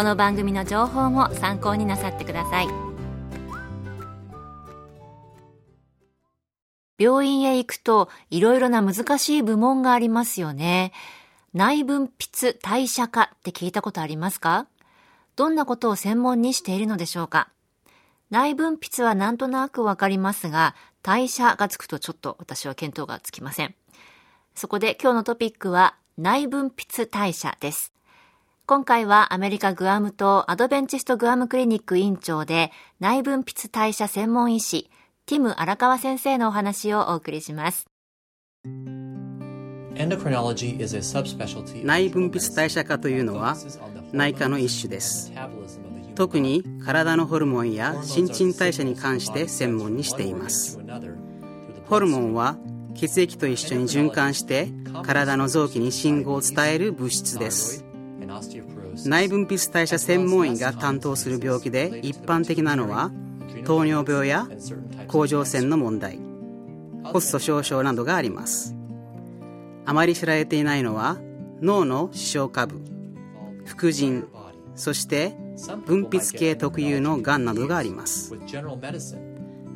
この番組の情報も参考になさってください病院へ行くといろいろな難しい部門がありますよね内分泌代謝科って聞いたことありますか？どんなことを専門にしているのでしょうか？内分泌はなんとなくわかりますが、代謝がつくとちょっと私は見当がつきません。そこで今日のトピックは内分泌代謝です。今回はアメリカグアム島アドベンチストグアムクリニック院長で内分泌代謝専門医師ティム荒川先生のお話をお送りします。内分泌代謝科というのは内科の一種です。特に体のホルモンや新陳代謝に関して専門にしていますホルモンは血液と一緒に循環して体の臓器に信号を伝える物質です内分泌代謝専門医が担当する病気で一般的なのは糖尿病や甲状腺の問題コスト少々などがあります。あまり知られていないのは脳の視床下部副腎そして分泌系特有のがんなどがあります。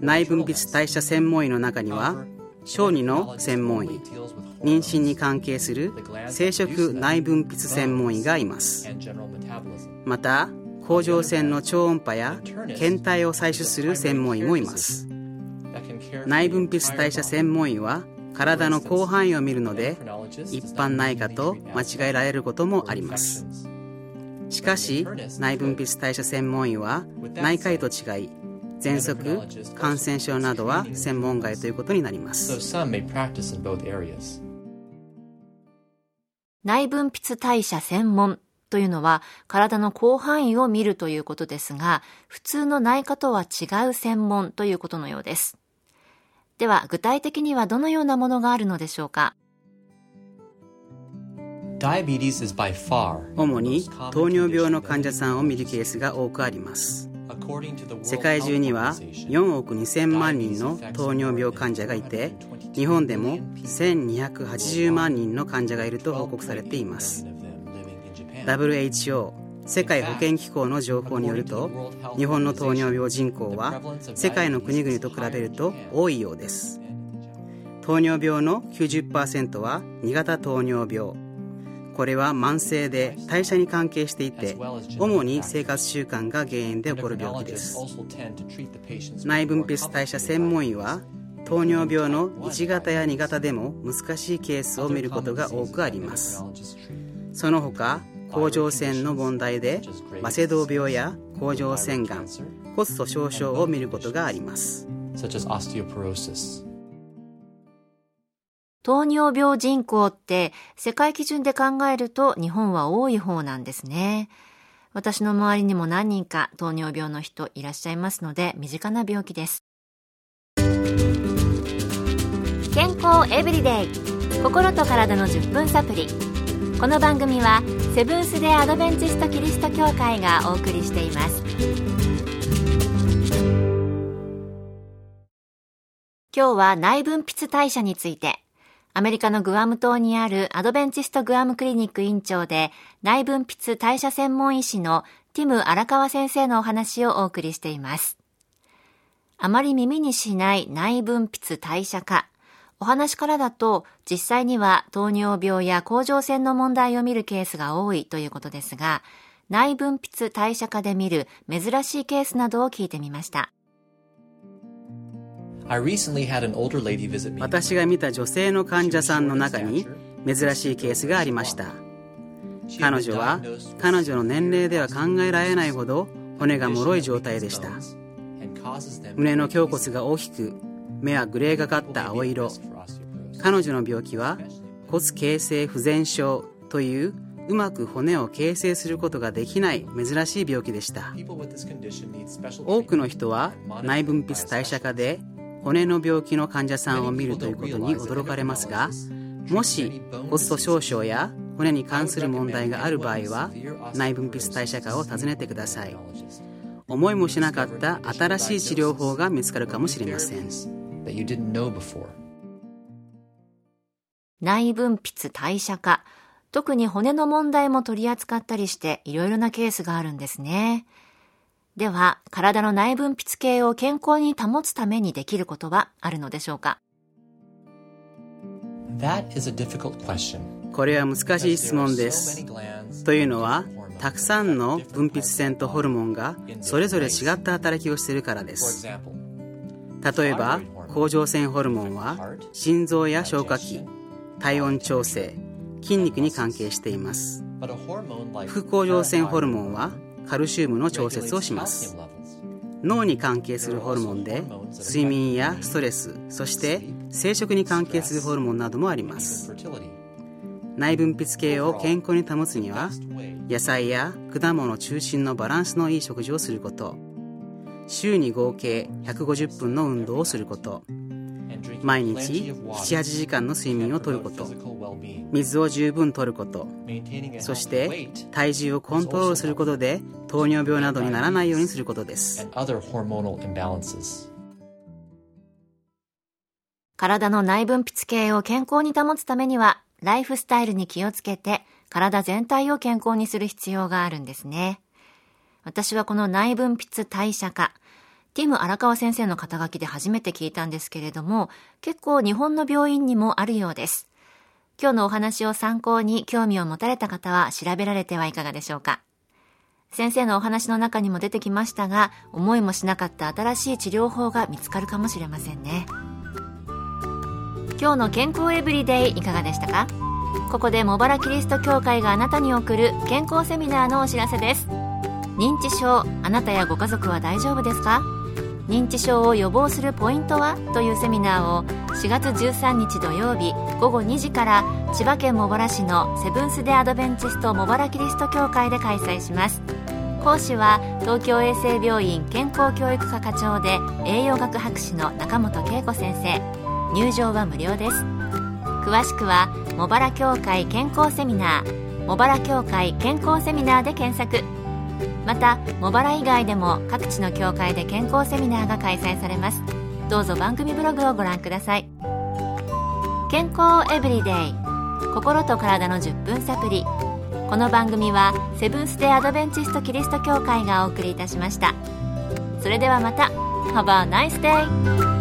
内分泌代謝専門医の中には小児の専門医妊娠に関係する生殖内分泌専門医がいます。また甲状腺の超音波や検体を採取する専門医もいます。内分泌代謝専門医は体の広範囲を見るので一般内科と間違えられることもあります。しかし内分泌代謝専門医は内科医と違い喘息感染症などは専門外ということになります内分泌代謝専門というのは体の広範囲を見るということですが普通の内科とは違う専門ということのようです。では具体的にはどのようなものがあるのでしょうか？主に糖尿病の患者さんを見るケースが多くあります。世界中には4億2000万人の糖尿病患者がいて日本でも1280万人の患者がいると報告されています。WHO 世界保健機構の情報によると日本の糖尿病人口は世界の国々と比べると多いようです。糖尿病の90%は2型糖尿病。これは慢性で代謝に関係していて主に生活習慣が原因で起こる病気です。内分泌代謝専門医は糖尿病の1型や2型でも難しいケースを見ることが多くありますその他甲状腺の問題でバセドウ病や甲状腺がん骨粗しょう症を見ることがあります糖尿病人口って世界基準で考えると日本は多い方なんですね。私の周りにも何人か糖尿病の人いらっしゃいますので身近な病気です。健康エブリデイ心と体の10分サプリこの番組はセブンス・デ・アドベンチスト・キリスト教会がお送りしています今日は内分泌代謝についてアメリカのグアム島にあるアドベンチストグアムクリニック院長で内分泌代謝専門医師のティム荒川先生のお話をお送りしています。あまり耳にしない内分泌代謝化。お話からだと実際には糖尿病や甲状腺の問題を見るケースが多いということですが、内分泌代謝科で見る珍しいケースなどを聞いてみました。私が見た女性の患者さんの中に珍しいケースがありました。彼女は彼女の年齢では考えられないほど骨が脆い状態でした。胸の胸骨が大きく目はグレーがかった青色彼女の病気は骨形成不全症といううまく骨を形成することができない珍しい病気でした。多くの人は内分泌代謝科で骨の病気の患者さんを見るということに驚かれますがもし骨粗鬆症や骨に関する問題がある場合は内分泌代謝科を訪ねてください。思いもしなかった新しい治療法が見つかるかもしれません内分泌代謝科。特に骨の問題も取り扱ったりしていろいろなケースがあるんですね。では体の内分泌系を健康に保つためにできることはあるのでしょうか？これは難しい質問です。というのはたくさんの分泌腺とホルモンがそれぞれ違った働きをしているからです。例えば甲状腺ホルモンは心臓や消化器体温調整筋肉に関係しています。副甲状腺ホルモンはカルシウムの調節をします。脳に関係するホルモンで睡眠やストレスそして生殖に関係するホルモンなどもあります。内分泌系を健康に保つには野菜や果物中心のバランスのいい食事をすること。週に合計150分の運動をすること毎日78時間の睡眠をとること。水を十分とること。そして体重をコントロールすることで糖尿病などにならないようにすることです。体の内分泌系を健康に保つためにはライフスタイルに気をつけて体全体を健康にする必要があるんですね。私はこの内分泌代謝科ティム荒川先生の肩書きで初めて聞いたんですけれども、結構日本の病院にもあるようです。今日のお話を参考に興味を持たれた方は調べられてはいかがでしょうか。先生のお話の中にも出てきましたが、思いもしなかった新しい治療法が見つかるかもしれませんね。今日の健康エブリデイいかがでしたか？ここで茂原キリスト教会があなたに送る健康セミナーのお知らせです。認知症、あなたやご家族は大丈夫ですか？認知症を予防するポイントはというセミナーを4月13日土曜日午後2時から千葉県茂原市のセブンス・デ・アドベンチスト茂原キリスト教会で開催します。講師は東京衛生病院健康教育科課長で栄養学博士の中本恵子先生。入場は無料です。詳しくは茂原協会健康セミナー。茂原協会健康セミナーで検索。また茂原以外でも各地の教会で健康セミナーが開催されます。どうぞ番組ブログをご覧ください。健康エブリデイ。心と体の10分サプリ。この番組はセブンス・デ・アドベンチスト・キリスト教会がお送りいたしました。それではまた。Have a nice day!